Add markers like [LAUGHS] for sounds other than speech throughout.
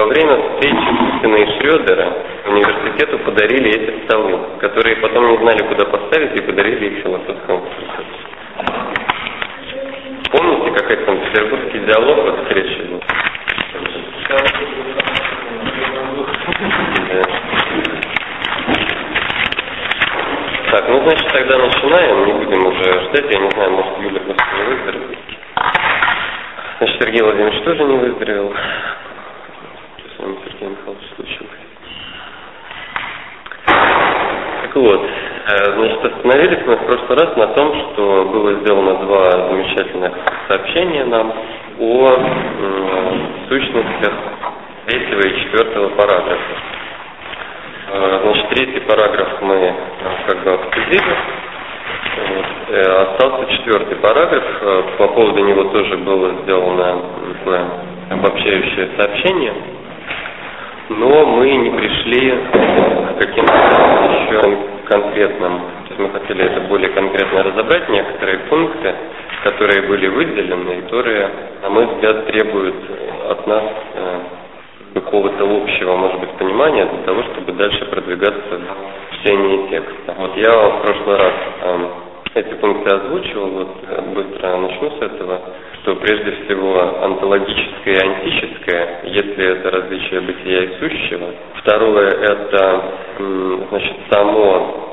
во время встречи Путина и Шредера университету подарили эти столы, которые потом не знали, куда поставить, и подарили их философскому факультету. Помните, как это там петербургский диалог вот встречи был? Так, ну значит тогда начинаем, не будем уже ждать, я не знаю, может Юля просто не выздоровеет. Значит, Сергей Владимирович тоже не выздоровел. Что с вами, Сергей Михайлович, случилось? Так вот, э, значит, остановились мы в прошлый раз на том, что было сделано два замечательных сообщения нам о э, сущностях третьего и четвертого параграфа. Э, значит, третий параграф мы э, как бы обсудили. Вот. Э, остался четвертый параграф. По поводу него тоже было сделано такое обобщающее сообщение. Но мы не пришли к каким-то еще конкретным. Мы хотели это более конкретно разобрать, некоторые пункты, которые были выделены, которые, на мой взгляд, требуют от нас какого-то общего, может быть, понимания для того, чтобы дальше продвигаться в чтении текста. Вот я в прошлый раз э, эти пункты озвучивал, вот э, быстро начну с этого, что прежде всего онтологическое и антическое, если это различие бытия и сущего. Второе это, значит, само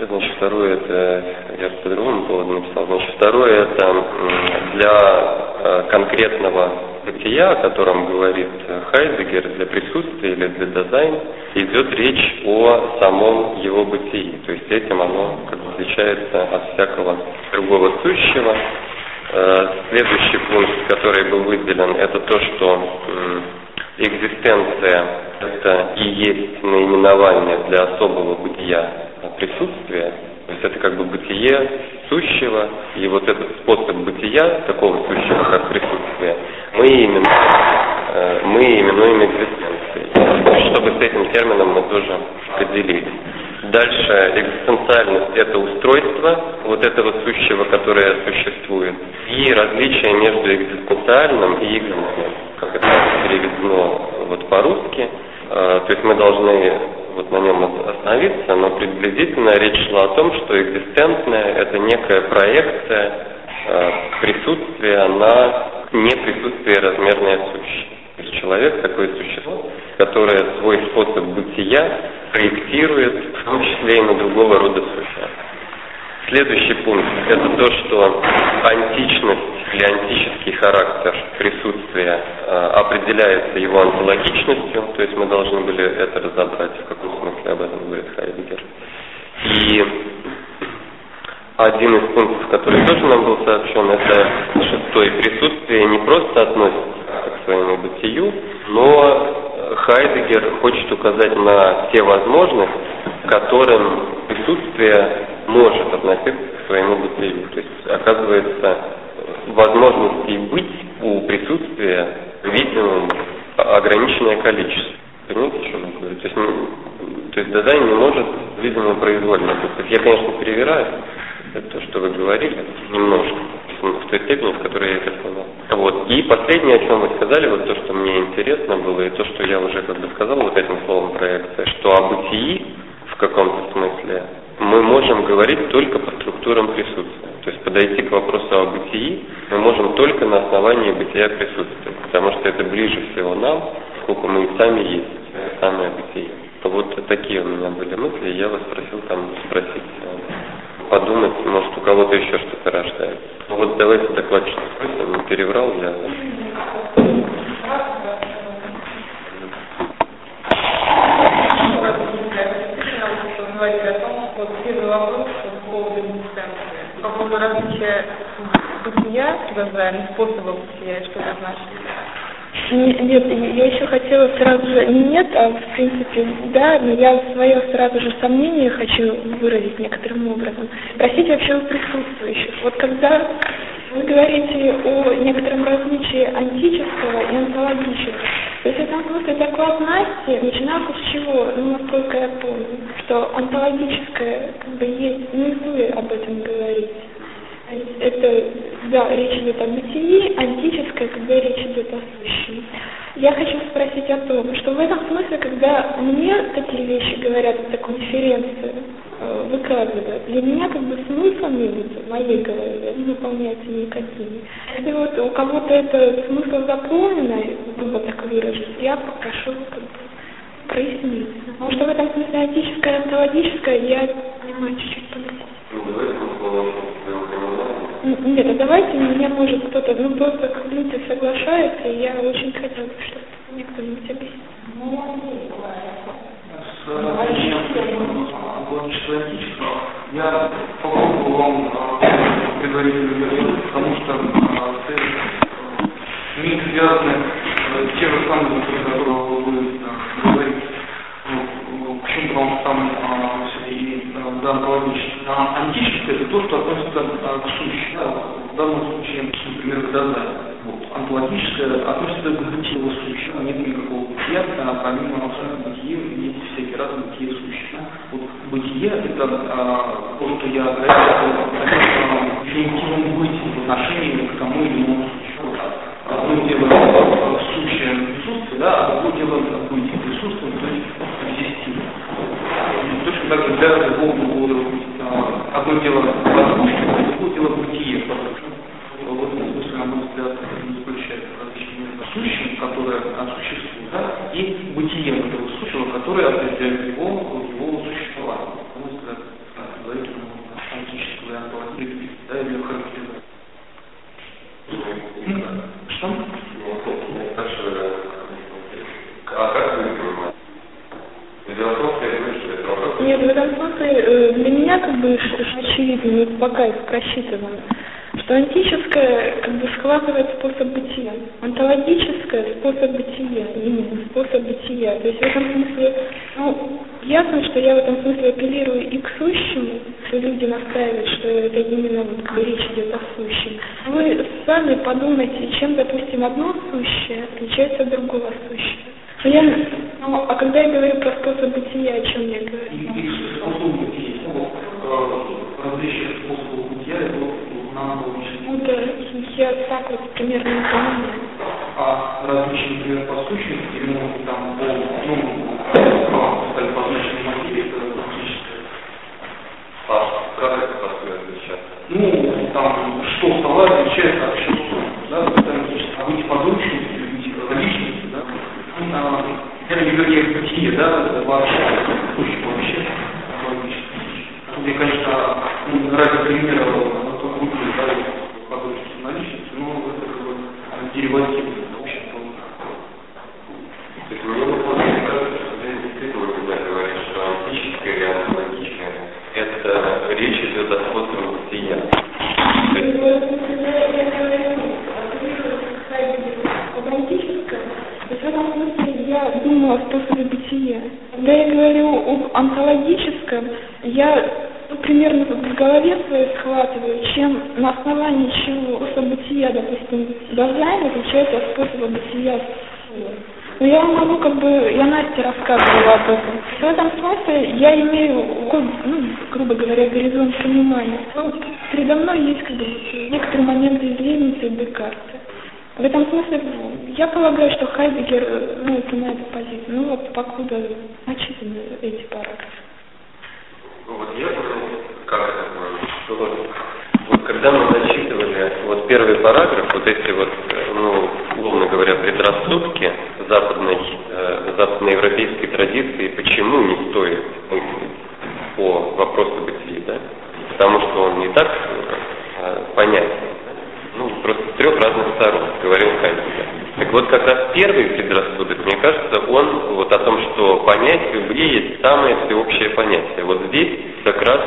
Значит, второе это, я по другому поводу написал, значит, второе это для э, конкретного бытия, о котором говорит Хайдегер, для присутствия или для дизайна, идет речь о самом его бытии. То есть этим оно как бы отличается от всякого другого сущего. Э, следующий пункт, который был выделен, это то, что экзистенция – это и есть наименование для особого бытия присутствия, то есть это как бы бытие сущего, и вот этот способ бытия, такого сущего, как присутствие, мы именно э, мы именуем экзистенцией. Чтобы с этим термином мы тоже определились. Дальше экзистенциальность – это устройство вот этого сущего, которое существует, и различие между экзистенциальным и экзистенциальным, как это переведено вот по-русски. Э, то есть мы должны вот на нем остановиться, но приблизительно речь шла о том, что экзистентное – это некая проекция э, присутствия на неприсутствие размерное сущее. Человек такое существо, которое свой способ бытия проектирует, в том числе и на другого рода существа. Следующий пункт – это то, что античность или антический характер присутствия э, определяется его онтологичностью, то есть мы должны были это разобрать, в каком смысле об этом говорит Хайдегер. И один из пунктов, который тоже нам был сообщен, это шестое присутствие не просто относится к своему бытию, но Хайдегер хочет указать на те возможности, которым присутствие может относиться к своему бытию. То есть, оказывается, возможностей быть у присутствия, видимым, ограниченное количество. Понимаете, о чем я говорю? То есть, то есть дизайн не может, видимо, произвольно. То есть я, конечно, перевираю это то, что вы говорили, немножко, в той степени, в которой я это сказал. Вот. И последнее, о чем вы сказали, вот то, что мне интересно было, и то, что я уже как бы сказал вот этим словом проекция, что о бытии в каком-то смысле мы можем говорить только по структурам присутствия. То есть подойти к вопросу о бытии мы можем только на основании бытия присутствия, потому что это ближе всего нам, сколько мы и сами есть, самое бытие. Вот такие у меня были мысли, я вас просил там спросить, подумать, может у кого-то еще что-то рождается. Ну вот давайте докладчик спросим, не переврал я. говорили о вопрос по поводу экзистенции. По поводу различия бытия, дизайна, способа бытия, что это значит? Нет, я еще хотела сразу же, не нет, а в принципе да, но я свое сразу же сомнение хочу выразить некоторым образом. Спросить вообще у присутствующих. Вот когда вы говорите о некотором различии антического и онтологического, то есть это просто доклад Насти, начинался с чего, ну, насколько я помню, что онтологическое как бы есть, и вы об этом говорите. Это, да, речь идет о бытии, антическое, когда речь идет о сущем. Я хочу спросить о том, что в этом смысле, когда мне такие вещи говорят на такой конференции, э, для меня как бы смысл видится в моей голове не выполняется никакими. Если вот у кого-то это смысл заполненный, грубо так выражусь, я попрошу как бы прояснить. Потому что в этом смысле антическое и онтологическое я понимаю чуть-чуть подойти. Ну, давайте нет, а давайте меня может кто-то, ну просто люди соглашаются, и я очень хотела бы, чтобы мне кто-нибудь объяснил. Я попробую вам предварительно вернуть, потому что миг связаны с тем же самым, о котором вы говорите. Ну, к чему вам там все-таки данный логический. А антическое это то, что относится к сущему. В данном случае, например, к дозаю. Вот. Антологическое относится к бытию сущего. Нет никакого бытия, а помимо абсолютно бытия есть всякие разные бытие сущего. Вот бытие это а, то, что я говорю, о финитивном бытии в отношении к тому или иному существу. Одно дело сущее присутствие, да, а другое дело есть экзистирование. Точно так же для любого другого одно дело воздушное, а другое дело бытие. В этом смысле, на мой взгляд, заключается между сущим, которое существует, да, и бытием этого сущего, которое определяет его, его существование. На мой взгляд, говорит антический вариант да, или характеризация. Что? А как вы понимаете? Дело в том, что я говорю, что это смысле э, для меня как бы очевидно, пока это просчитывано, что антическое как бы схватывает способ бытия, онтологическое способ бытия, именно способ бытия. То есть в этом смысле, ну, ясно, что я в этом смысле апеллирую и к сущему, что люди настаивают, что это именно вот, как бы, речь идет о сущем. Вы сами подумайте, чем, допустим, одно сущее отличается от другого сущего. Но я, ну, а когда я говорю про способ бытия, о чем я говорю? И, и способы бытия, различных способов бытия, это нам Ну да, я так вот примерно не понимаю. А различные, например, по сущности, или там по, ну, стали позначены материи, это фактически. А как это по-своему отличается? Ну, там, что стала отличается от чего, да, это а быть подручностью, быть личностью, да, а, не вернее бытие, да, вообще, сущее вообще. Тут я, конечно, ну, ради примера, то выглядит, да, подручностью на личности, но это как бы деривативно, в общем-то. То есть мне вот мне кажется, что здесь действительно когда говорит, что антическое или антологическое, это речь идет о способе бытия. То есть романтическое. То есть в этом смысле я думаю о способе бытия. Когда я говорю об онтологическом, я ну, примерно в голове своей схватываю, чем на основании чего способ бытия, допустим, дизайн отличается от способа бытия но я могу, как бы, я Насте рассказывала об этом. В этом смысле я имею, ну, грубо говоря, горизонт понимания. Ну, передо мной есть, как бы, некоторые моменты из Лейбница и Декарта. В этом смысле, я полагаю, что Хайдегер, ну, это на эту позицию. Ну, вот, покуда начитаны эти параграфы. Ну, вот я понял, как это понял, что вот, вот когда мы зачитывали вот первый параграф, вот эти вот, ну, условно говоря, предрассудки западной, э, западноевропейской традиции, почему не стоит мыслить по вопросу бытия, да? Потому что он не так э, понятен, ну, просто с трех разных сторон, говорил Хайдегер. Так вот, как раз первый предрассудок, мне кажется, он вот о том, что понятие в есть самое всеобщее понятие. Вот здесь как раз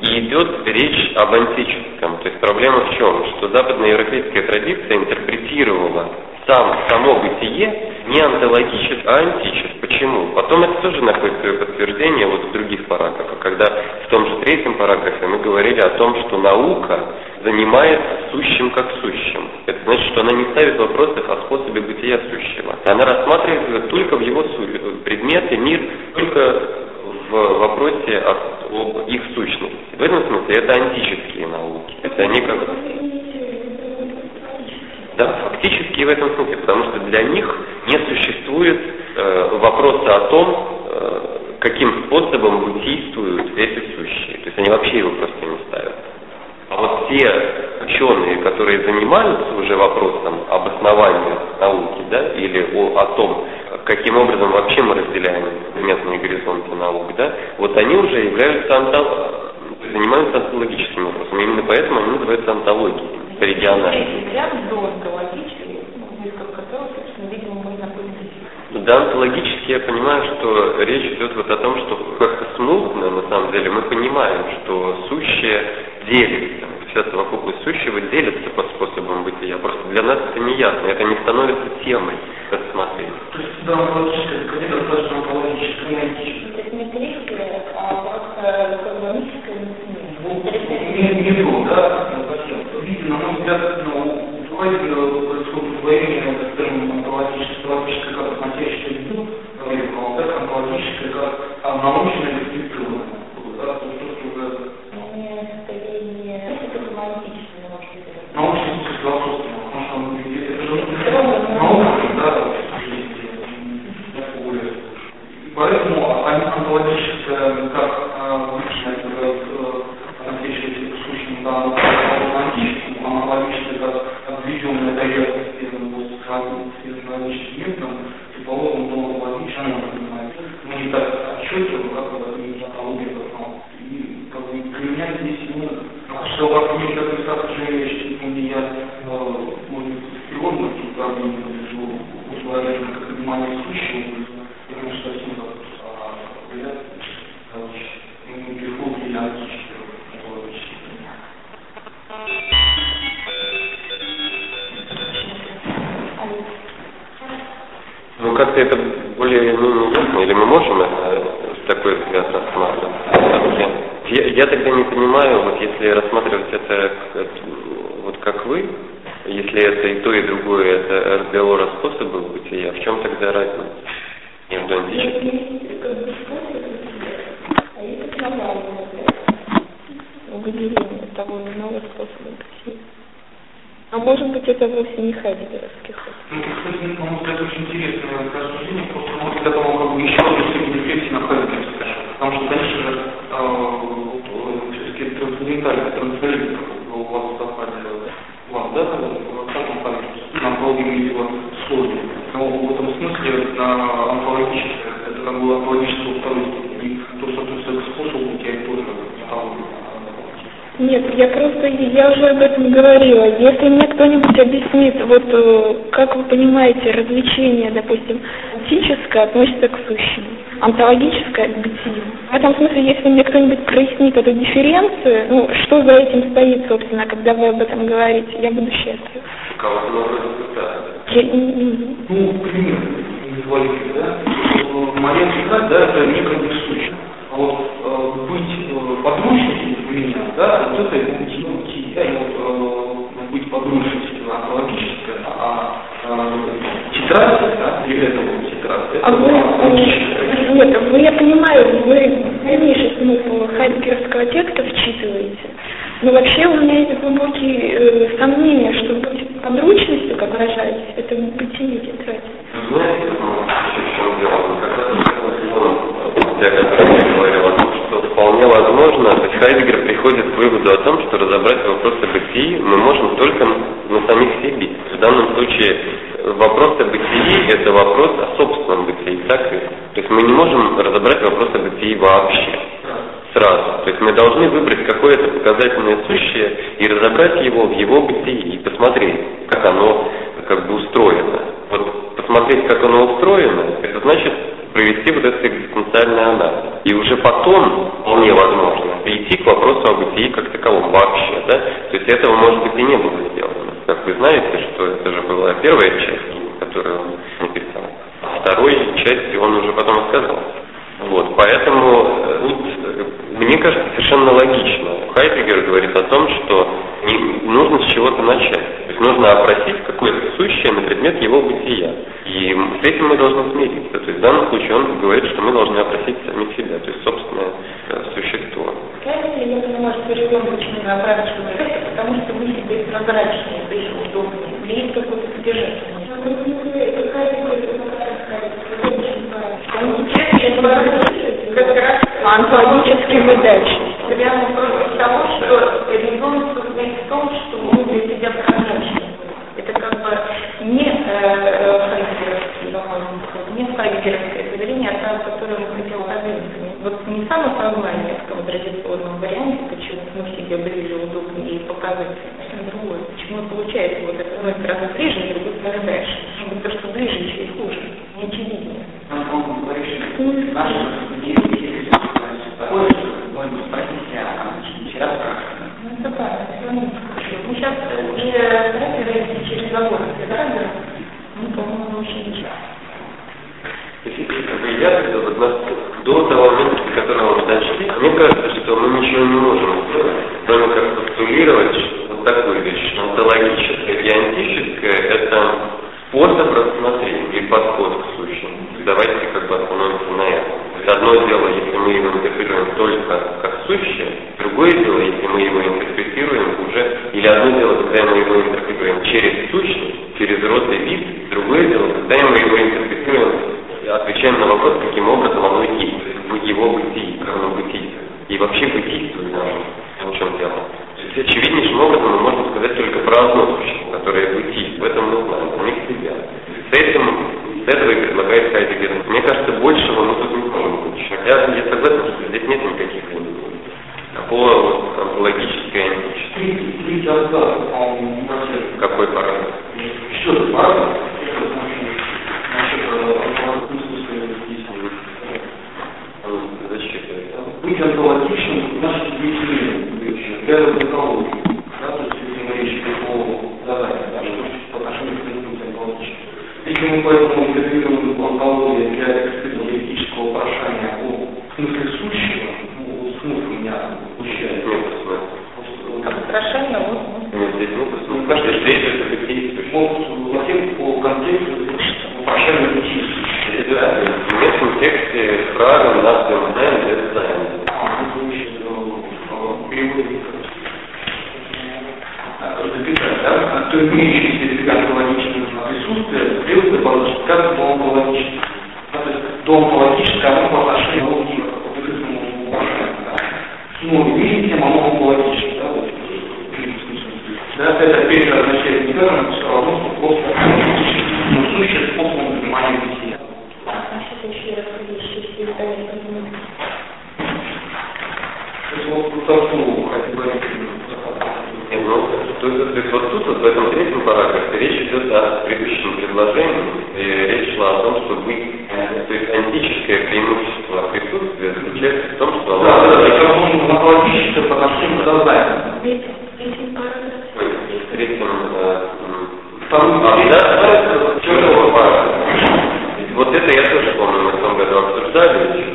и идет речь об антическом. То есть проблема в чем? Что западноевропейская традиция интерпретировала сам, само бытие не онтологически, а антически. Почему? Потом это тоже находит свое подтверждение вот в других параграфах, когда в том же третьем параграфе мы говорили о том, что наука занимается сущим как сущим. Это значит, что она не ставит вопросов о способе бытия сущего. Она рассматривает только в его предметы, мир, только в вопросе об их сущности. В этом смысле это антические науки. Это они как... Да, фактически и в этом смысле, потому что для них не существует э, вопроса о том, э, каким способом бытийствуют эти сущие. То есть они вообще его просто не ставят. А вот те ученые, которые занимаются уже вопросом об основании науки, да, или о, о том, каким образом вообще мы разделяем предметные горизонты наук, да, вот они уже являются антол... занимаются антологическими вопросами. Именно поэтому они называются антологией, региональными. Да, онтологически я понимаю, что речь идет вот о том, что как-то смутно, на самом деле, мы понимаем, что сущее делится. Вся совокупность сущего делится по способам бытия. Просто для нас это не ясно, это не становится темой рассмотрения. То есть, да, онтологическое, это где-то достаточно онтологическое, не антическое. То есть не металлическое, а просто как бы мистика, не, не то, да, видите, на мой взгляд, ну, происходит удвоение, скажем, онтологическое, как научное как-то это более-менее ясно, или мы можем это, такой взгляд рассматривать? Я, я тогда не понимаю, вот если рассматривать это, это вот как вы, если это и то, и другое, это разговор о способах бытия, в чем тогда разница между антическим? выделение того или иного способа. А может быть, это вовсе не хайдегеровский ход. На мой взгляд, очень интересное рассуждение, просто, может, для того, как бы еще степень рефлексии на хайдегеровской. Потому что, конечно же, э, все-таки трансцендентальный, трансцендентальный у вас в докладе, у вас, да, в самом памяти, на антологии его сложно. Но в этом смысле на антологическое, это как было антологическое во второй степени, то, что относится к способу, тебя тоже антология. Нет, я просто, я уже об этом говорила. Если мне кто-нибудь объяснит, вот э, как вы понимаете, развлечение, допустим, антическое относится к сущему, онтологическое к бытию. В этом смысле, если мне кто-нибудь прояснит эту дифференцию, ну, что за этим стоит, собственно, когда вы об этом говорите, я буду счастлив. Кого-то вроде Я, Ну, пример, визуализируй, да? Моя тетрадь, да, это некое несущее. А вот э, быть э, подручным у меня, да, вот это уйти, уйти, да, и вот э, быть подручным онтологическое, а э, тетрадь, да, или это вот А вы, нет, вы, я понимаю, вы дальнейший смысл хайдегеровского текста вчитываете. Но вообще у меня есть глубокие э, сомнения, что быть подручностью, как выражаетесь, это бытие тетради. Ну, в чем дело? Я как раз говорил о том, что вполне возможно, то есть Хайдегер приходит к выводу о том, что разобрать вопрос о бытии мы можем только на самих себе. В данном случае вопрос о бытии – это вопрос о собственном бытии, так ли? То есть мы не можем разобрать вопрос о бытии вообще сразу. То есть мы должны выбрать какое-то показательное сущее и разобрать его в его бытии и посмотреть, как оно как бы устроено. Вот посмотреть, как оно устроено, это значит провести вот этот экзистенциальный анализ. И уже потом, вполне возможно, перейти к вопросу о бытии как таковом вообще. Да? То есть этого, может быть, и не было сделано. Как вы знаете, что это же была первая часть, которую он написал. Второй части он уже потом отказался. Вот, поэтому э, тут, э, мне кажется, совершенно логично. Хайдегер говорит о том, что не, нужно с чего-то начать. То есть нужно опросить какое-то сущее на предмет его бытия. И с этим мы должны смириться. То есть в данном случае он говорит, что мы должны опросить самих себя, то есть собственное э, существо. Ли я понимаю, почему на обраточную эффект, потому что мы себе прозрачнее, то есть удобнее. Или есть какое-то содержание. Как раз онтологический выдачный. Прямо против того, что ребенок состоит в том, что мы для себя прозрачны. Это как бы не э, хайгеровский не хайгеровское поведение, а то, которое мы хотели. Вот не самосознание показывать совсем другое. Почему получается вот это, с одной стороны ближе, с другой стороны дальше. Может быть, то, что ближе, еще и хуже, не очевиднее. Наши такое, что можно спросить, а вчера. Ну, это все равно. Мы сейчас уже стараемся через забор, да, мы, по-моему, очень ничего. До того момента, до которого мы дошли, мне кажется, что мы ничего не можем сделать, кроме как постулировать вот такую вещь. Онтологическое и антическое – это способ рассмотрения и подход к сущему. Давайте как бы остановимся на этом. Одно дело, если мы его интерпретируем только как сущее, другое дело, если мы его интерпретируем уже, или одно дело, когда мы его интерпретируем через сущность, через род и вид, другое дело, когда мы его интерпретируем, отвечаем на вопрос, каким образом оно есть, в его бытии, как оно бытийствует. И вообще бытийствует нам, в чем дело. То есть очевиднейшим образом мы можем сказать только про одно существо, которое бытийствует. В этом мы знаем, у них себя. С этим с этого и предлагает Хайдегер. Мне кажется, большего мы тут не можем получить. Хотя я согласен, что здесь нет никаких лимитов. А по вот, онтологической античности. Третий, третий абзац, по-моему, Какой параграф? Четвертый параграф, насчет Зачитывай. быть онтологичным значит быть для онтологии. Да, то есть если мы речь идет о задании, да, что по отношению к быть онтологичным. Если мы поэтому интерпретируем онтологию для экспериментического вопрошания о смысле сущего, ну, смысл у меня получается. Нет смысла. Совершенно вот. Нет, здесь нет смысла. Здесь речь идет о бытийствующем. Вот затем по контексту вопрошания бытийства. Да, в местном тексте фраза «нас знаем, это знаем». записать, да, то имеющийся делегат логичного присутствия требуется положить как дом логический. Да, то есть дом логический, оно по отношению к логике, к открытому вопрошению, да. Ну, имеет тем оно логически, да, вот, да, это опять же означает не даже, все равно, что просто но сущее способом понимания бытия. А сейчас еще раз вещи, если То есть вот ну, то есть, вот тут, вот в этом третьем параграфе, речь идет о предыдущем предложении, и речь шла о том, что быть, то есть антическое преимущество присутствия заключается в том, что Да, оно... да, да, это нужно наполнить по параграф. Ой, в третьем э, м, Второй абзаце четвертого параграфа. Вот это я тоже помню, мы в том году обсуждали.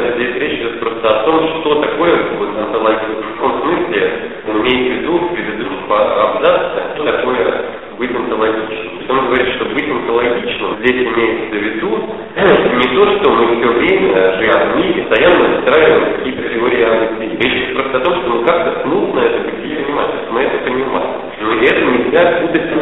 Взгляд, здесь речь идет просто о том, что такое вот онтология. В каком смысле имеете в виду в предыдущем абзаце, что такое быть онтологичным. То есть он говорит, что быть онтологичным здесь имеется в виду [CLEARS THROAT] не то, что мы все время, живя в мире, постоянно выстраиваем какие-то теории о бытии. Речь идет просто о том, что мы как-то смутно это бытие понимаем. Мы это понимаем. Но это нельзя путать с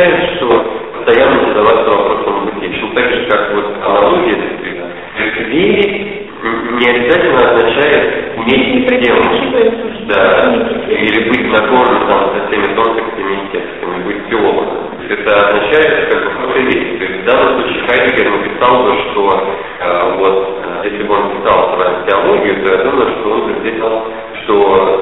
означает, что постоянно задаваться вопросом бытия. так же, как вот аналогия, верить не обязательно означает уметь сделать. Да. Или быть нагорным там, со всеми тонкостями и текстами, быть теологом. Это означает как бы какой вещь. То есть в данном случае Хайдегер написал бы, что э, вот а, если бы он писал про теологию, то я думаю, что он бы здесь что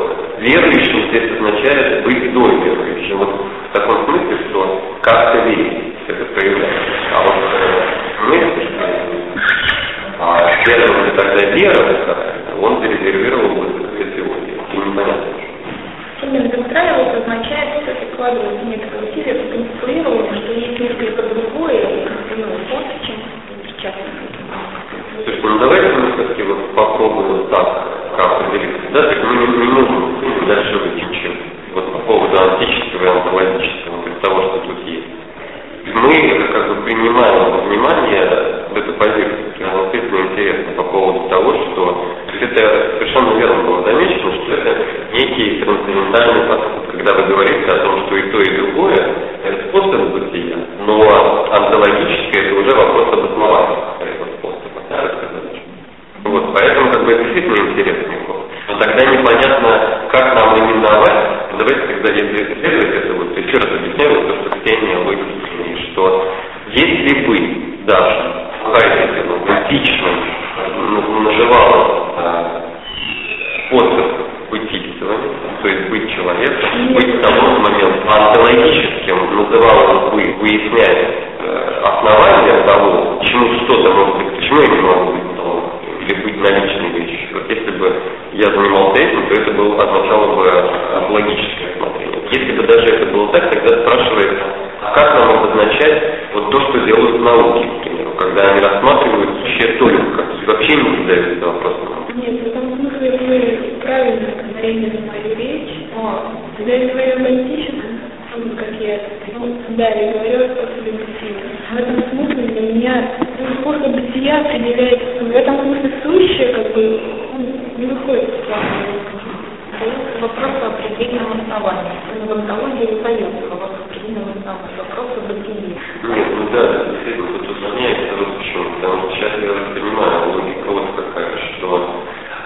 науки, к примеру, когда они рассматривают сущее только, вообще не задаются вопросом. Нет, в этом смысле вы правильно приняли мою речь, но когда я говорю романтическом, как я ну, да, я говорю о способе бытия. В этом смысле для меня способ бытия определяется, в этом смысле сущее, как бы, не выходит из плана. Вопрос о определенном основании. В антологии не появится вопрос о определенном основании. Вопрос о бытии. Нет, ну да, действительно, тут усложняется вот почему. Потому что сейчас я понимаю, логика вот какая, что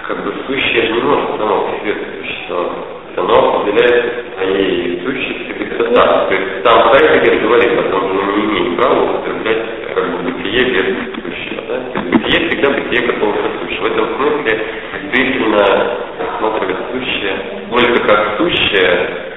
как бы сущее не может само по себе существовать. Оно определяется своей сущностью как-то так. То есть там Хайдегер говорит о том, что мы не имеем права употреблять как бы бытие без сущего. Да? То есть бытие всегда бытие какого-то сущего. В этом смысле действительно рассматривать сущее только как сущее.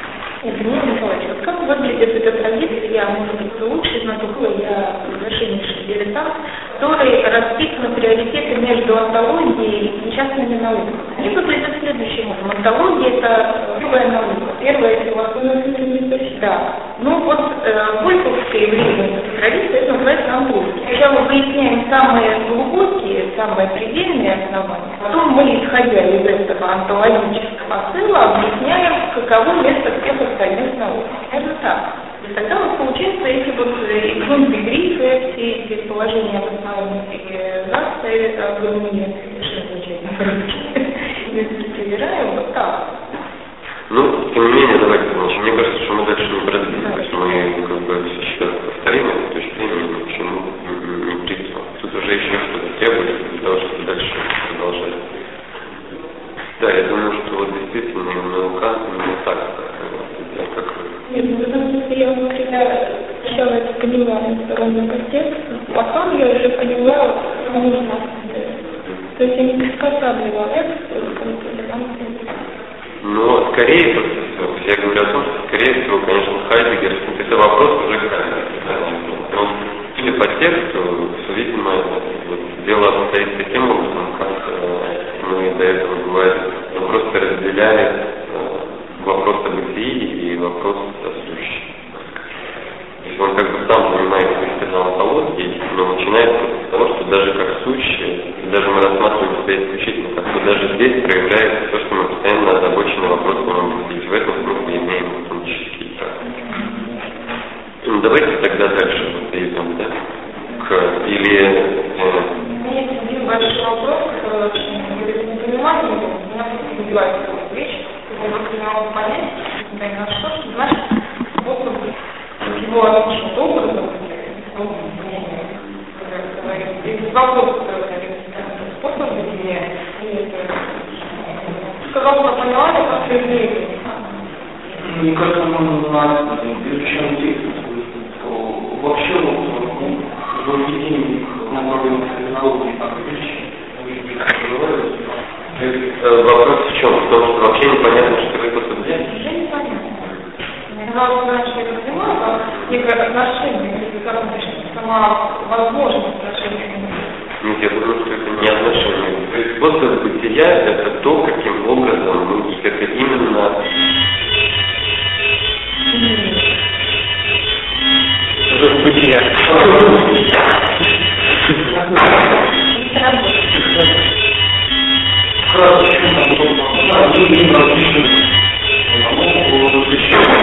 Дмитрий Николаевич, вот как выглядит эта традиция, я, может быть, лучше знаток, я совершеннейший дилетант, который расписан приоритеты между антологией и частными науками. Они выглядят следующим образом. Антология – это первая наука, первая философия. Да. Ну вот э, вольфовское время традиция, это называется антология. Сначала выясняем самые глубокие, самые предельные основания, потом мы, исходя из этого антологического посыла, объясняем, каково место всех остальных наук. Это так. И тогда вот получается эти вот экзон-дегрифы, все эти положения в основном цивилизации, гармония, совершенно замечательно, если перевираем, вот так. Ну, тем не менее, давайте, значит, мне кажется, что мы дальше не продвинем. То есть мы как бы сейчас повторим эту точку зрения, ни к чему не, не придем. Тут уже еще что-то требуется для того, чтобы дальше продолжать. Да, я думаю, что вот действительно наука не так, как Нет, ну в этом смысле я всегда сначала это поняла сторонний контекст, потом я уже поняла, что нужно. То есть я не приспосабливала но скорее всего, я говорю о том, что скорее всего, конечно, Хайдегер, это вопрос уже к Но судя по тексту, все видимо, вот, дело обстоит таким образом, как э, мы до этого говорили, он просто разделяет э, вопрос о бытии и вопрос о сущем. То есть он как бы сам занимается феноменологией, но начинает с того, что даже как сущее, даже мы рассматриваем себя исключительно как то даже здесь проявляется то, что мы постоянно озабочены вопросом о бытии. В этом смысле имеем фактические Ну, давайте тогда дальше вот перейдем, да? К, или... Э, у есть один большой вопрос, понимание, меня убивает вещь, области мирового понятия, несмотря ни на что, что значит образ, его от образа, вопрос, способ бытия, сказал, что поняла, это определение. Мне кажется, можно знать, изучаем текст, что вообще в введении на уровне физиологии так и лечения, Э, вопрос в чем? В том, что вообще непонятно, что такое космодия? Уже непонятно. Она узнает, что это занимается, некое отношение, или как то сама возможность отношения. Нет, я говорю, что это не отношение. Способ бытия – это то, каким образом мы, и как именно... Способ бытия. Способ. Здравствуйте, Антон. Да, мы не различны. Оно различное.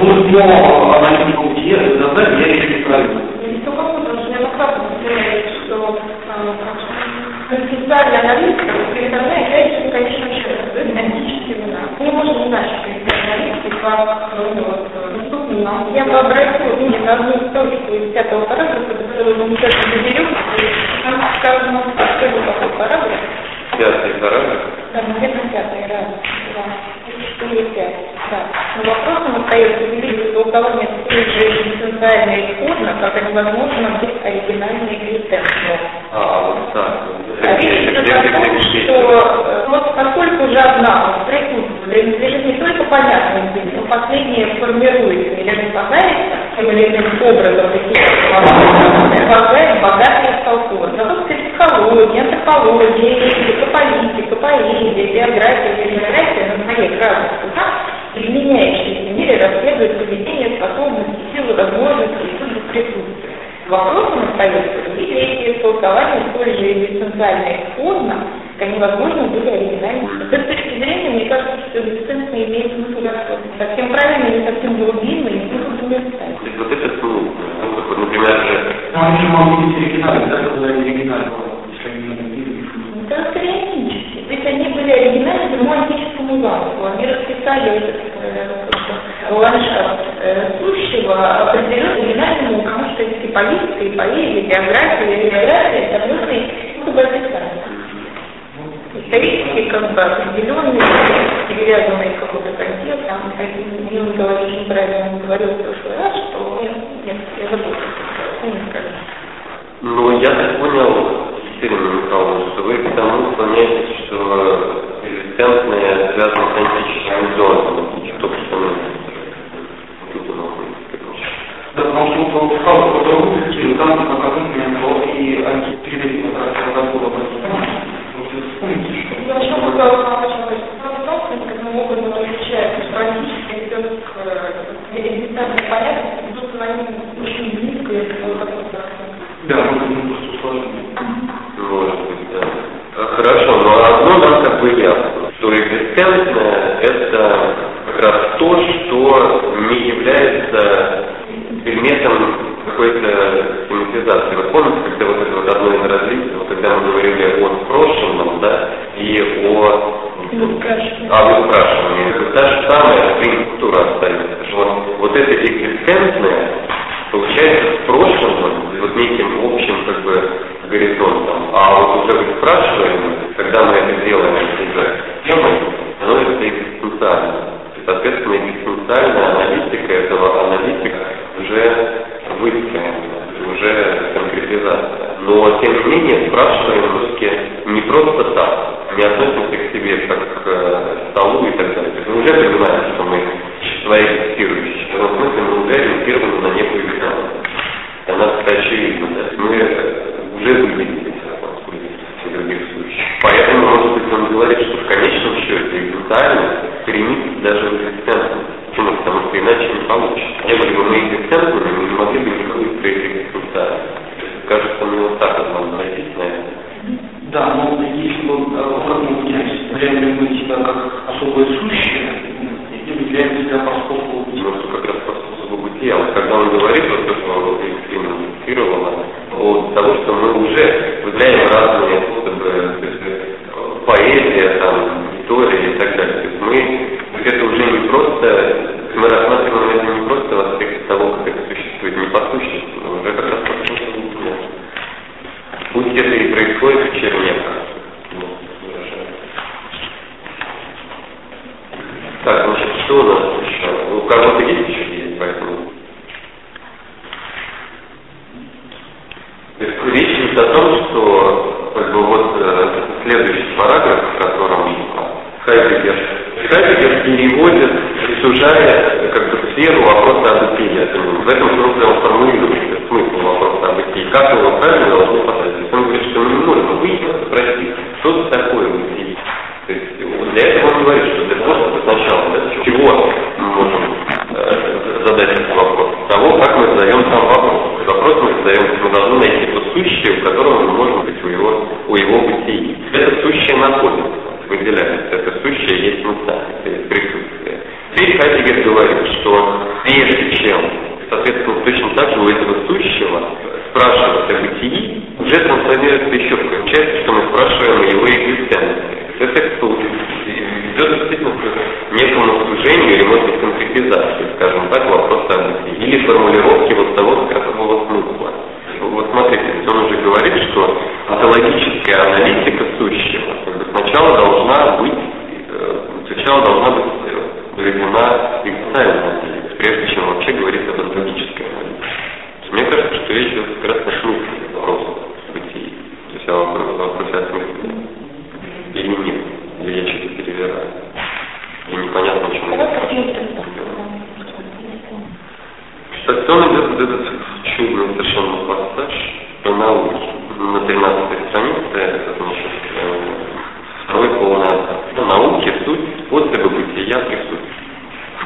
Понятность. Ну, но аналитику бытия задать я еще. Не что что концептуальная аналитика передо мной является конечным счетом, то есть антические имена. Мы можем иначе концептуальной аналитики, как ну, вот, доступны нам. Я бы обратила внимание на одну строчку из пятого параграфа, которую мы сейчас заберем, там сказано, что это такой параграф, Пятый параграф. Наверное, пятый раз, два, четыре, пять, да. Но вопросом остается увеличить толкование столь же экзистенциально и исходно, как невозможно быть оригинальной экзистенцией. А, вот так. А речь идет о том, что вот поскольку же одна присутствует, принадлежит не только понятным людям, последнее формируется или распадается тем или иным образом, предполагает богатые столкновения. Зато психология, антропология, этика, политика, поэзия, биография, география на своих разных языках изменяющиеся в мире расследуют поведение, способности, силы, возможности и судьбы присутствия. Вопросом остается, где эти толкования столь же экзистенциально исходно, как невозможно были оригинальны. С этой точки зрения, [LAUGHS] мне кажется, что экзистенция имеет смысл как совсем правильно, не совсем глубинно, и смысл. То есть вот это. Ну, как вот, например, же Но они же могут быть оригинальны, да, когда они если они не такие. Это скорее антические. То есть они были оригинальны по антическому замыслу. Они расписали этот э, ландшафт э, сущего определенно оригинальному, потому что и политика, и поэзия, и география, и география, это просто ну, бы описание. Исторически как бы определенные, привязанные к какому-то контексту, Юрий Николаевич неправильно говорил в прошлый раз, что нет, нет, я забыл, что не скажу. Ну, я так понял, Екатерина Михайловна, что вы к тому склоняетесь, что экзистентное связано с антическим зоном, что почему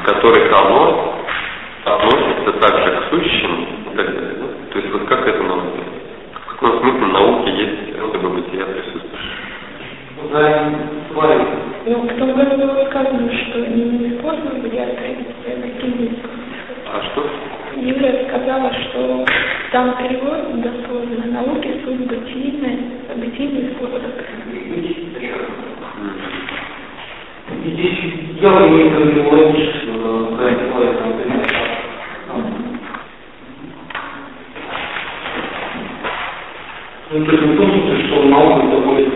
который оно относится также к сущим и так далее. Ну, то есть вот как это нам В каком смысле науки есть рода бытия присутствует? Ну, ну, в том году было сказано, что невозможно были открыть это А что? Юля сказала, что там перевод дословно науки, суть бытийная, бытийный способ. Здесь дело не ну, то есть не что наука доводит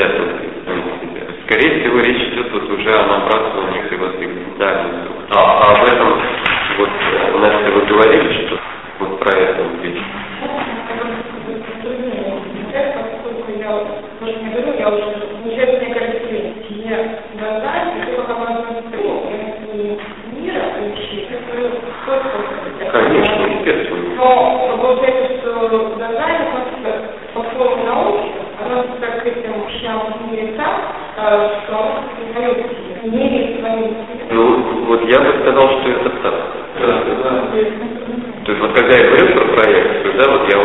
входя только себя. Скорее всего, речь идет вот уже о набрасывании превосходительных а, а об этом, вот, Настя, вы говорили, что вот про это увидите.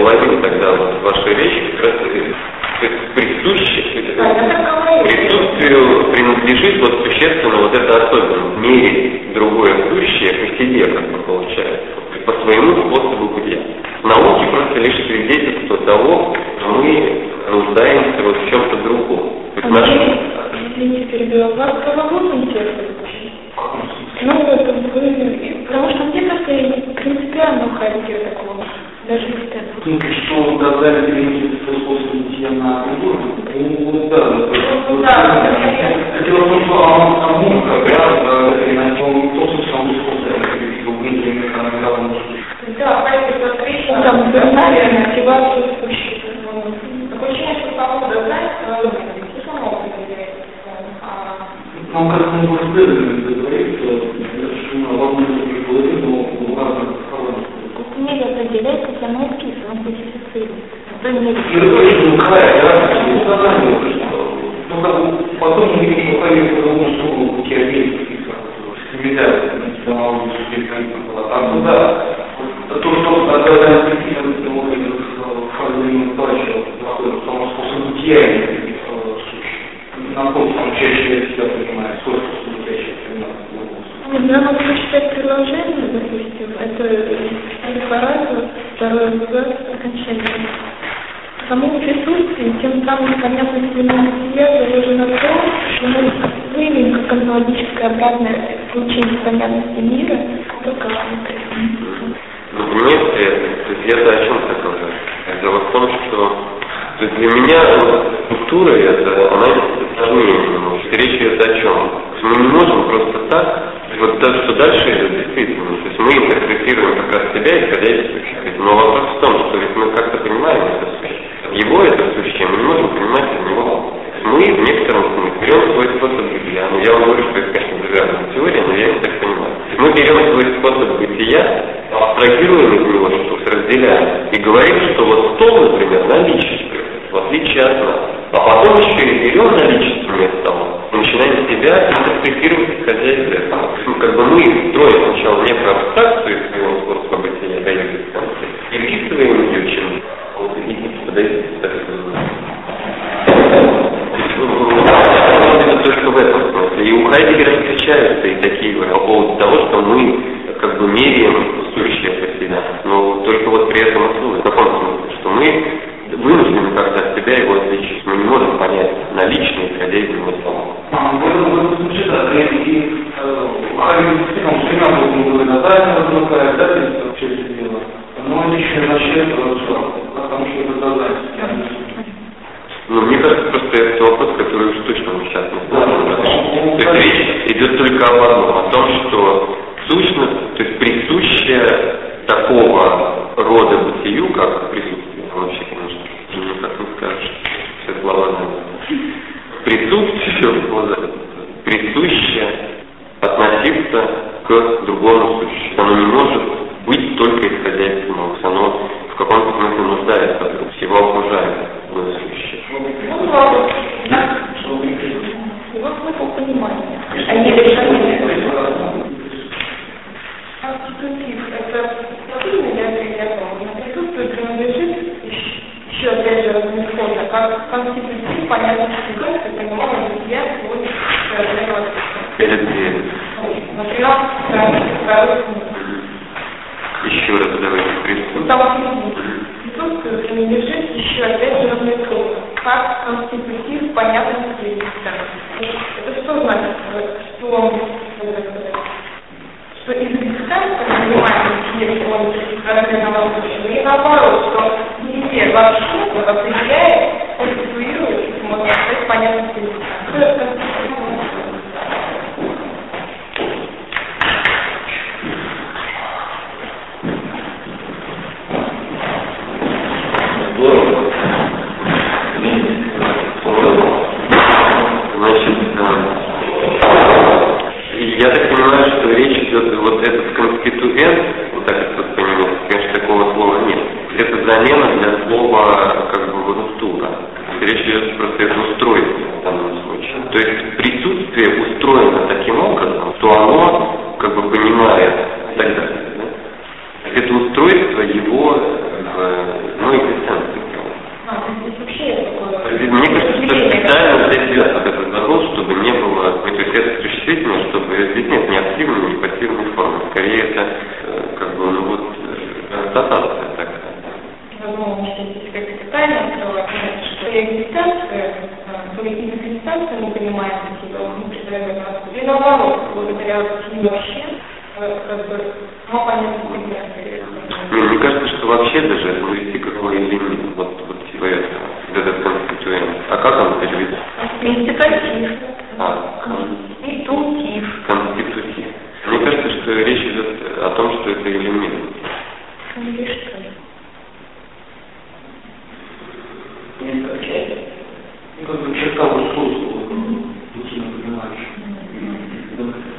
Уловил тогда вот вашей речи как раз присуще, присутствию принадлежит вот существенно вот это особенно, мерить другое сущее по себе, как бы получается, по своему способу бытия. Науки просто лишь свидетельство того, что мы нуждаемся вот в чем-то другом. То есть наш... Извините. Вас правовой интересует? Находится, он чаще себя понимает, свой способ бытия чаще понимает. Я могу прочитать предложение, допустим, это декларацию, второй абзац, окончание. Само присутствие, тем самым понятность бытия заложено на то, что мы выявим как онтологическое обратное получение понятности мира, только Ну, понимаете, то есть я-то о чем хотел сказать? Дело в том, что то есть для меня структура это, она немножко. Речь идет о чем? Мы не можем просто так, вот то, что дальше идет действительно. То есть мы интерпретируем как раз себя, исходя из сущего. Но вопрос в том, что ведь мы как-то понимаем это сущее. Его это сущее мы не можем понимать из него. Мы в некотором смысле берем свой способ бытия. Ну, я вам говорю, что это, конечно, завязанная теория, но я его так понимаю. Мы берем свой способ бытия, абстрагируем из него что-то, разделяем и говорим, что вот стол, например, наличествует, в отличие от нас. А потом еще и берем наличественное стола и начинаем себя интерпретировать, исходя из этого. Ну, как бы мы строим сначала некую абстракцию своего способа бытия, да, и вписываем ее чем вот, и подойдите, так это только в этом смысле. И у Хайдегера встречаются и такие по поводу того, что мы как бы меряем сущее по себя. Но только вот при этом условии. В каком смысле? Что мы вынуждены как-то от себя его отличить. Мы не можем понять наличные, исходя из него слова. В этом случае, да, и Харин действительно всегда должен был натально возникает, да, здесь вообще все дело. Но это еще не что, потому что это. Ну, мне кажется, просто это вопрос, который уж точно мы сейчас не сможем разрешить. То есть речь идет только об одном, о том, что сущность, то есть присущая такого рода бытию, как присутствие, вообще, конечно, никак не скажешь, все слова. Присутствие, вот, присуще относиться к другому существу. Оно не может быть только исходя из самого. Оно в каком-то смысле нуждается всего окружающего. Ну, вопрос. Его смысл понимания. Не решение. Конститутив – это способный я приятного. Присутствие принадлежит еще опять же размеренно, как конститутив понятно, что это понимание я свой Перед. Материал Еще раз давайте присутствие. Там присутствие принадлежит еще опять же размеренно, как конститутив понятности экзистенции. Это что значит? Что что экзистенция, понимаем, если он размерного и наоборот, что везде вообще определяет, конституирует, можно сказать, понятность экзистенции. Здорово. Значит, я так понимаю, что речь идет, вот этот конституент, вот так это воспринимается, конечно, такого слова нет. Это замена для слова, как бы, рустура. Речь идет просто это устройство То есть присутствие устроено таким образом, что оно как бы понимает и так далее. Да? Это устройство его э, ну, экзистенции. А, здесь вообще мне кажется, что специально здесь я это предложил, чтобы не было, то есть это существительное, чтобы здесь нет ни активной, ни пассивной формы. Скорее это э, как бы ну вот констатация такая. Ну, здесь как специально открывать, что экзистенция, то экзистенция мы понимаем себя, мы представляем Или наоборот, благодаря вообще, как бы, мы понятно мне, кажется, что вообще даже это навести какой элемент, вот, вот типа этого, этот конституент. А как он переведет? Конститутив. А, конститутив. Конститутив. Мне кажется, что речь идет о том, что это элемент. Или что? Не получается. Ну, как бы черта устройства, рутина понимаешь.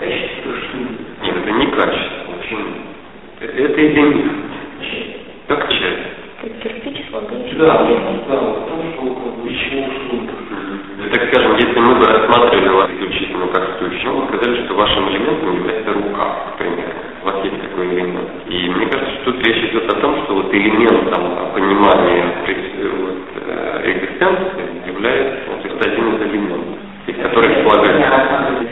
Качество, что Нет, это не качество, вообще Это. Как часть. Как кирпич. Да, да, в том, что как бы Ну, Так скажем, если мы бы рассматривали вас исключительно как сущего, вы сказали, что вашим элементом является рука, к примеру. У вас есть такой элемент. И мне кажется, что тут речь идет о том, что вот элементом понимания вот, э, экзистенции является вот, то есть один из элементов, из которых слагается.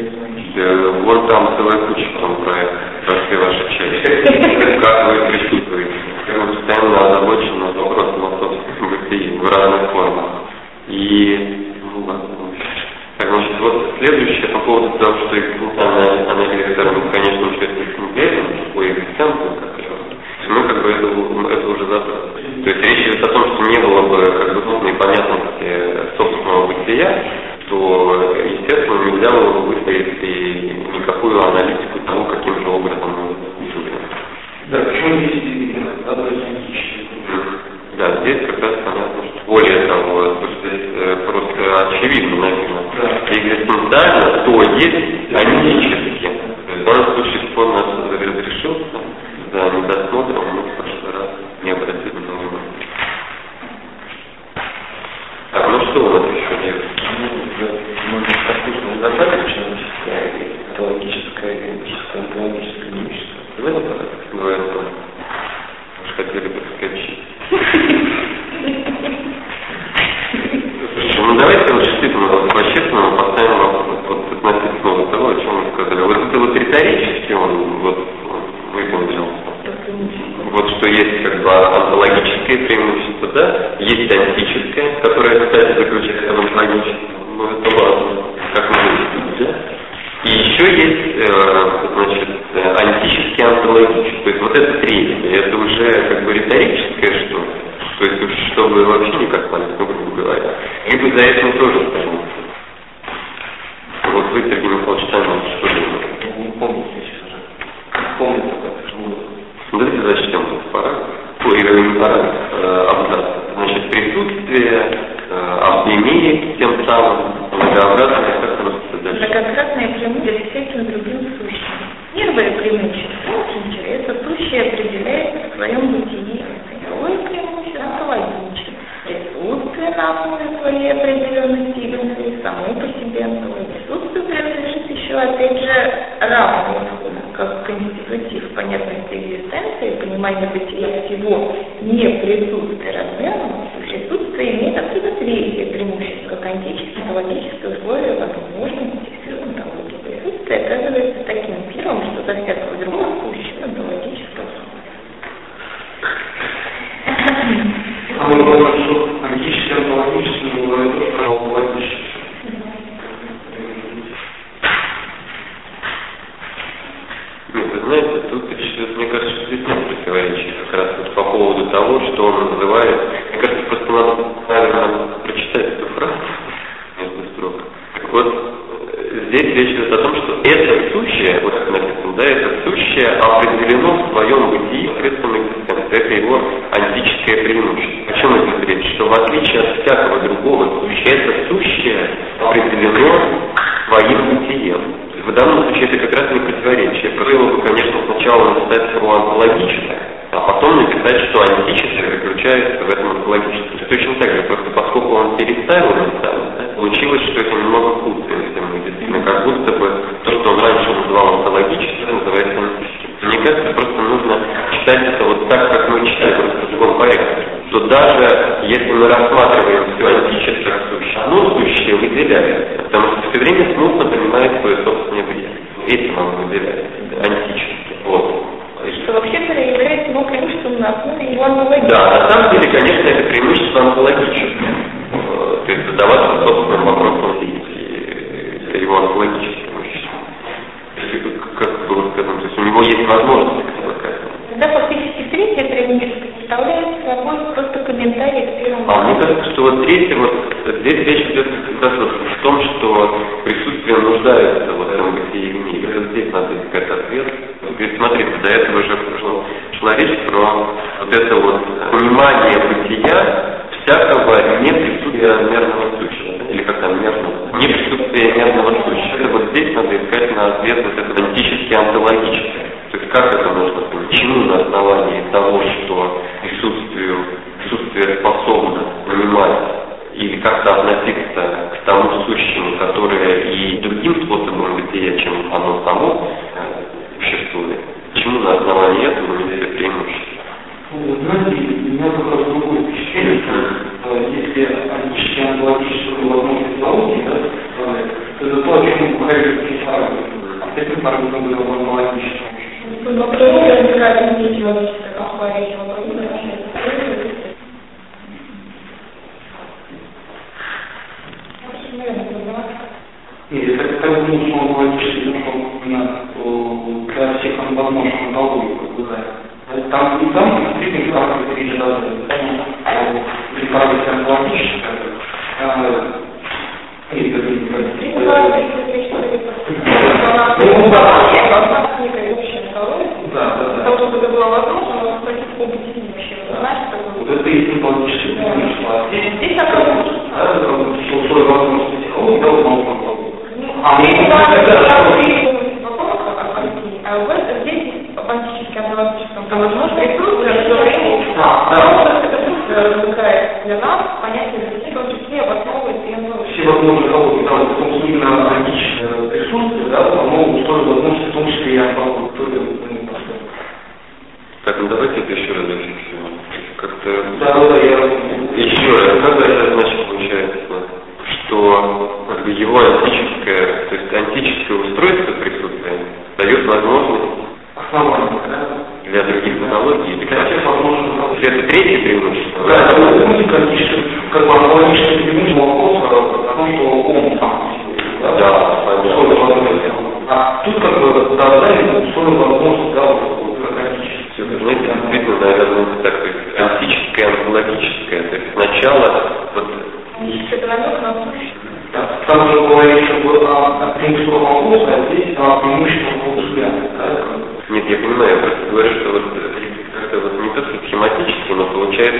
Э, Вон там целая куча там проектов, про все ваши части. Как вы присутствуете. Вы постоянно озабочены вопросом о собственном бытии в разных формах. И, ну ладно, так, значит, вот следующее по поводу того, что экзистенциальная анализ термин, конечно, учит экзистенциализм, такой экзистенцию, как ее. Мы как бы это, это уже забрали. То есть речь идет о том, что не было бы как бы полной понятности собственного бытия, то, естественно, нельзя было бы выставить и никакую аналитику того, каким же образом мы живем. Да, почему здесь? Да, здесь как раз понятно, что более того, то, что здесь э, просто очевидно написано. Да. Экзистенциально то есть есть в данном случае спор наш разрешился, за недосмотром мы в прошлый раз не обратили внимания. Так, ну что у нас еще есть? Этическое, онтологическое имущество. Было говорит он. Уж хотели бы скачать. Ну давайте вот действительно по-честному поставим вопрос вот относительно того, о чем мы сказали. Вот это вот риторически он вот он выполнился. Вот что есть как бы онтологическое преимущество, да, есть антическое, которое, кстати, заключается в онтологическом. Ну это важно, как мы выяснили, да? И еще есть, э, значит, э, антический онтологический. То есть вот это третье, это уже как бы риторическое что То есть уж чтобы вообще никак понять, ну, грубо говоря. Либо за этим тоже сторонится. Вот вы, Сергей Михайлович, сами что думаете? Я не помню сейчас уже. Помню только, что было. Ну, Давайте зачтем этот параграф. Ой, э, не параграф, э, абзац. Значит, присутствие э, объединений тем самым многообразное, как просто дальше. Многократное преимущество всяким другим сущим. Первое преимущество Кинчера – это сущее определяется в своем бытии. Второе преимущество – онтологичное. Присутствие на основе своей определенности и само по себе онтология. Присутствие принадлежит еще, опять же, равному как конститутив понятности экзистенции, понимание бытия всего, не присутствие размерного, присутствие имеет абсолютно третье преимущество, как антические онтологические условия возможности всю онтологии. Присутствие оказывается таким первым, что за всякого другого сущего онтологического А мы говорим, что антический, онтологический, мы говорим, что онтологический. Нет, вы знаете, тут речь идет, мне кажется, что здесь нет противоречий как раз вот по поводу того, что он называет. Мне правильно прочитать эту фразу между строк. Вот, э, здесь речь идет о том, что это сущее, вот написано, да, это сущее определено в своем. Это его антическое преимущество. О чем идет речь? Что в отличие от всякого другого сущего, это сущее определено своим бытием. В данном случае это как раз не противоречие. Стоило бы, конечно, сначала написать про онтологическое, а потом написать, что антическое заключается в этом онкологическом. Точно так же, просто поскольку он переставил это, да, получилось, что это немного путано, действительно, как будто бы то, что он раньше называл онкологическим, называется антическим. Мне кажется, просто нужно читать это вот так, как мы читаем, просто в другом порядке. То даже если мы рассматриваем все антическое как сущее, оно сущее выделяется, потому что все время смутно понимает свое собственное влияние. Этим оно выделяется, антическое. Вот. Что вообще-то является его преимуществом на основе его аналогии. Да, на самом деле, конечно, это преимущество онтологическое. Э, То есть задаваться собственным вопросом и его онтологическим веществом. Как было сказано, то есть у него есть возможность какая-то. Тогда фактически третье преимущество представляет собой просто комментарий к первому. А мне кажется, что вот третье, вот здесь речь идет как раз вот в том, что присутствие нуждается в этом бытии в мире. Вот здесь надо искать ответ. Ведь смотрите, до этого же шла, шла речь про вот это вот понимание бытия всякого неприсутствия мерного сущего. Или как там мерного? Неприсутствие мерного сущего. Вот здесь надо искать на ответ вот это антически онтологическое. То есть как это можно понять? Почему на основании того, что присутствию, присутствие способно понимать или как-то относиться к тому сущему, которое и другим способом бытия, чем оно само э, существует. Почему на основании этого у него есть преимущество? Знаете, у меня как раз другое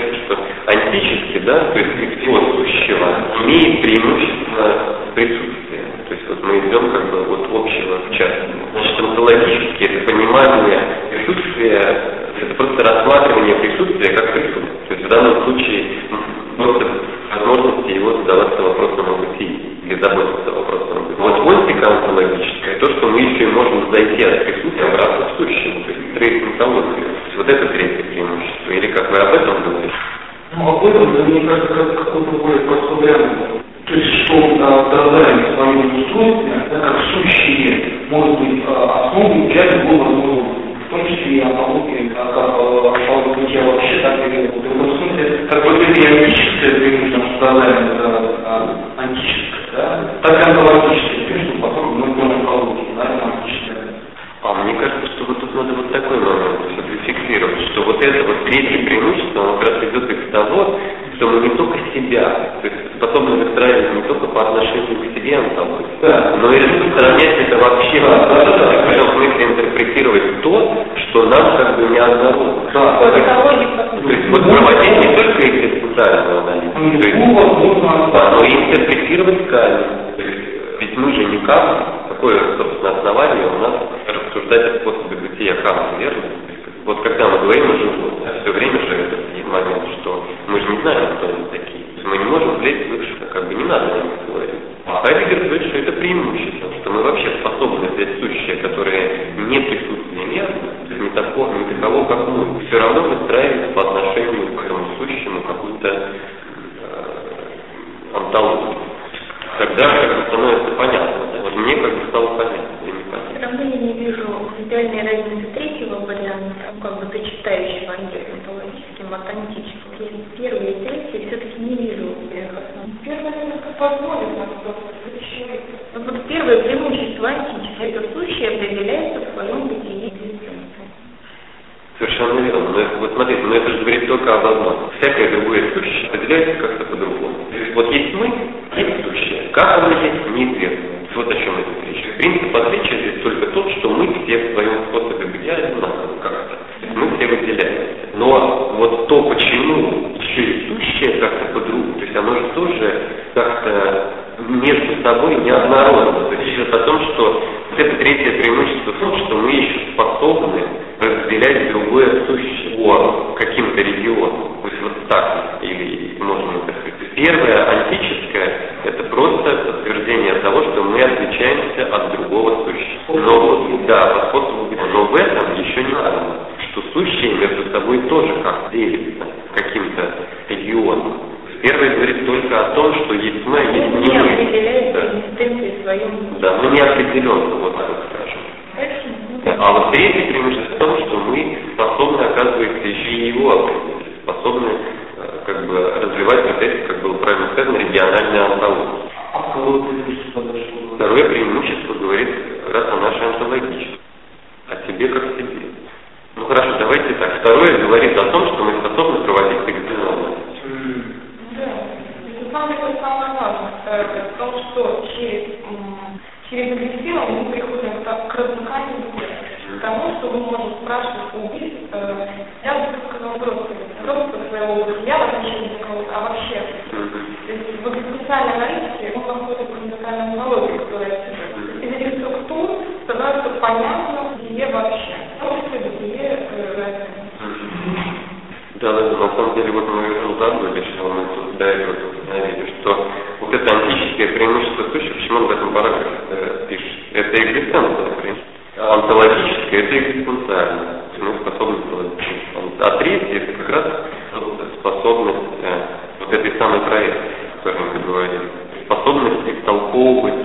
получается, что антически, да, то есть всего сущего, имеет преимущество присутствия. То есть вот мы идем как бы от общего к частному. Значит, онтологически это понимание присутствия, это просто рассматривание присутствия как присутствие. То есть в данном случае просто возможности его задаваться вопросом о бытии или заботиться вопросом о бытии. Вот оптика онтологическая, то, что мы еще и можем зайти от присутствия обратно к сущему, то есть трейд онтологию. То есть вот это третье преимущество. Или как вы об этом говорите? Ну, об этом, да, мне кажется, как какой-то более простой вариант. То есть, что а, страдание в своем устройстве, да, как сущие, может быть, а, основой часть было возможно, в том числе и аналогии, как аналогия бытия вообще, так и вот в этом смысле, как бы это и антическое преимущество страдания, это а, антическое, да, так и онтологическое преимущество, поскольку мы говорим онтологии, да, это антическое. А мне кажется, что вот тут надо вот такой момент фиксировать, что вот это вот третье преимущество, оно как раз идет из того, что мы не только себя, то есть способны выстраивать не только по отношению к себе антологию, Да. но и распространять это вообще, Да, да, да, в этом смысле интерпретировать то, что нам как бы не одному. Да, экология, То есть вот проводить не только экзистенциальную аналитику, то есть, Ну, но и интерпретировать камень. То ведь мы же не камень, какое, собственно, основание у нас рассуждать о способе бытия камня, верно? Вот когда мы говорим о животных, все время же этот момент, что мы же не знаем, кто они такие. То есть Мы не можем влезть выше, как бы не надо о них говорить. Хайдегер говорит, что это преимущество, что мы вообще способны взять сущее, которое не присутствие не такого, не таково, как мы, все равно выстраивать по отношению к этому сущему какую-то э, антологию. Тогда как бы становится понятно. Мне как бы стало понятно, или непонятно. Все равно я не вижу принципиальной разницы третьего варианта, как бы дочитающего антропологическим от антическим. Первый и третий все-таки не вижу основ. Первое немножко позволит нам. Ну, вот первое преимущество антическое, это сущее определяется в своем бытии. Совершенно верно. Но это, вот смотрите, но это же говорит только о возможности. Всякое другое сущее определяется как-то по-другому. То есть вот есть мы, есть сущее. Как оно есть, неизвестно. Вот о. Принцип отличия здесь только тот, что мы все в своем способе бытия одинаковы как-то. Мы все выделяемся. Но вот то, почему еще и сущее как-то по-другому, то есть оно же тоже как-то между собой неоднородно. То есть идет о том, что вот это третье преимущество в том, что мы еще способны разделять другое сущее по каким-то регионам. То есть вот так, или можно так сказать. Первое, антическое, это просто подтверждение того, что мы отличаемся от другого сущего. Но, да, по способу но в этом еще не сказано, что сущие между собой тоже как делятся каким-то регионом. Первый говорит только о том, что есть мы, а есть не Не мы. определяется Да. экзистенцией своем. Да, мы не определенно, вот так скажем. А вот третье преимущество в том, что мы способны, оказывается, еще и его определить, способны э, как бы развивать вот эти, как было правильно сказано, региональные антологии. А второе преимущество дошло. Второе преимущество говорит как раз о нашей антологичности, о себе как себе. Ну хорошо, давайте так. Второе говорит о том, что мы способны проводить экзамены. Да. Это самое, это самое важное, кстати, в том, что через, м, через агрессивность мы приходим к, к размыканию взглядов, к тому, что мы можем спрашивать у убийц, э, я бы сказала просто, просто своего взгляда в отношении кого-то, а вообще. То есть в экзистенциальной аналитике он находит фундаментальную аналогию, которая сюжет. Из этих структур становится понятно бытие вообще, в том числе бытие э, разные. Да, да, на самом деле вот мы уже забыли, что мы тут до этого установили, что вот это антическое преимущество сущего, почему он в этом параграфе э, пишет, это экзистенция. А антологическое это экзистенциально. То есть мы способны. А третье это как раз способность э, вот этой самой проекции, о которой мы говорили. Способность истолковывать то,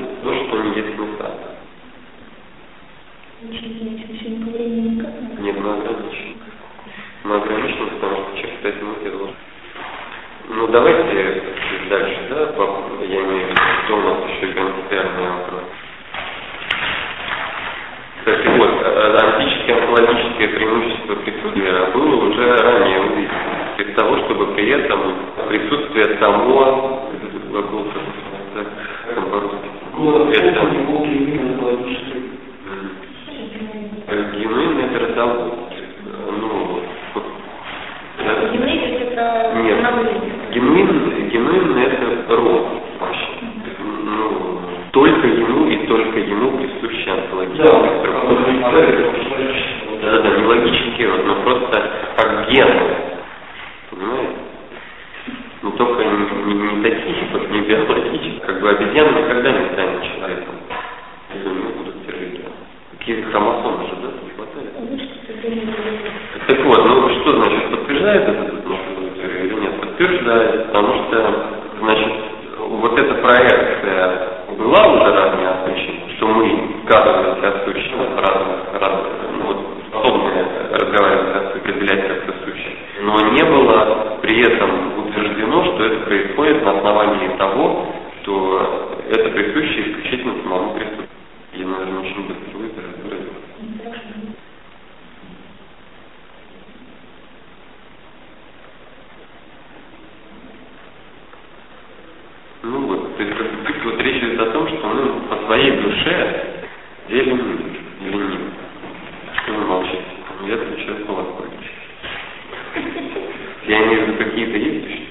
Ну вот, то есть как бы тут вот речь идет о том, что мы по своей душе делим или нет. Что вы молчите? Я отвечаю по вас Я имею в виду, какие-то есть еще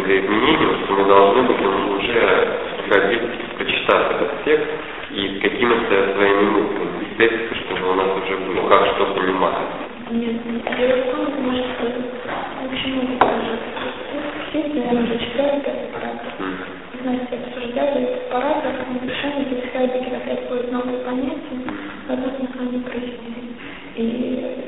выдвигает мнение, что мы должны будем уже приходить, почитав этот текст и какими-то своими мыслями, естественно, чтобы у нас уже было, как что понимать. Нет, я расскажу, может, почему все, наверное, уже читали этот параграф. Знаете, обсуждали этот параграф, мы решали, если опять будет новые понятия, возможно, они прояснили. И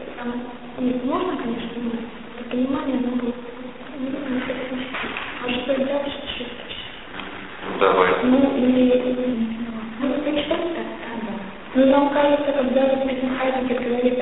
ذلك قد زادت من حيث الكلام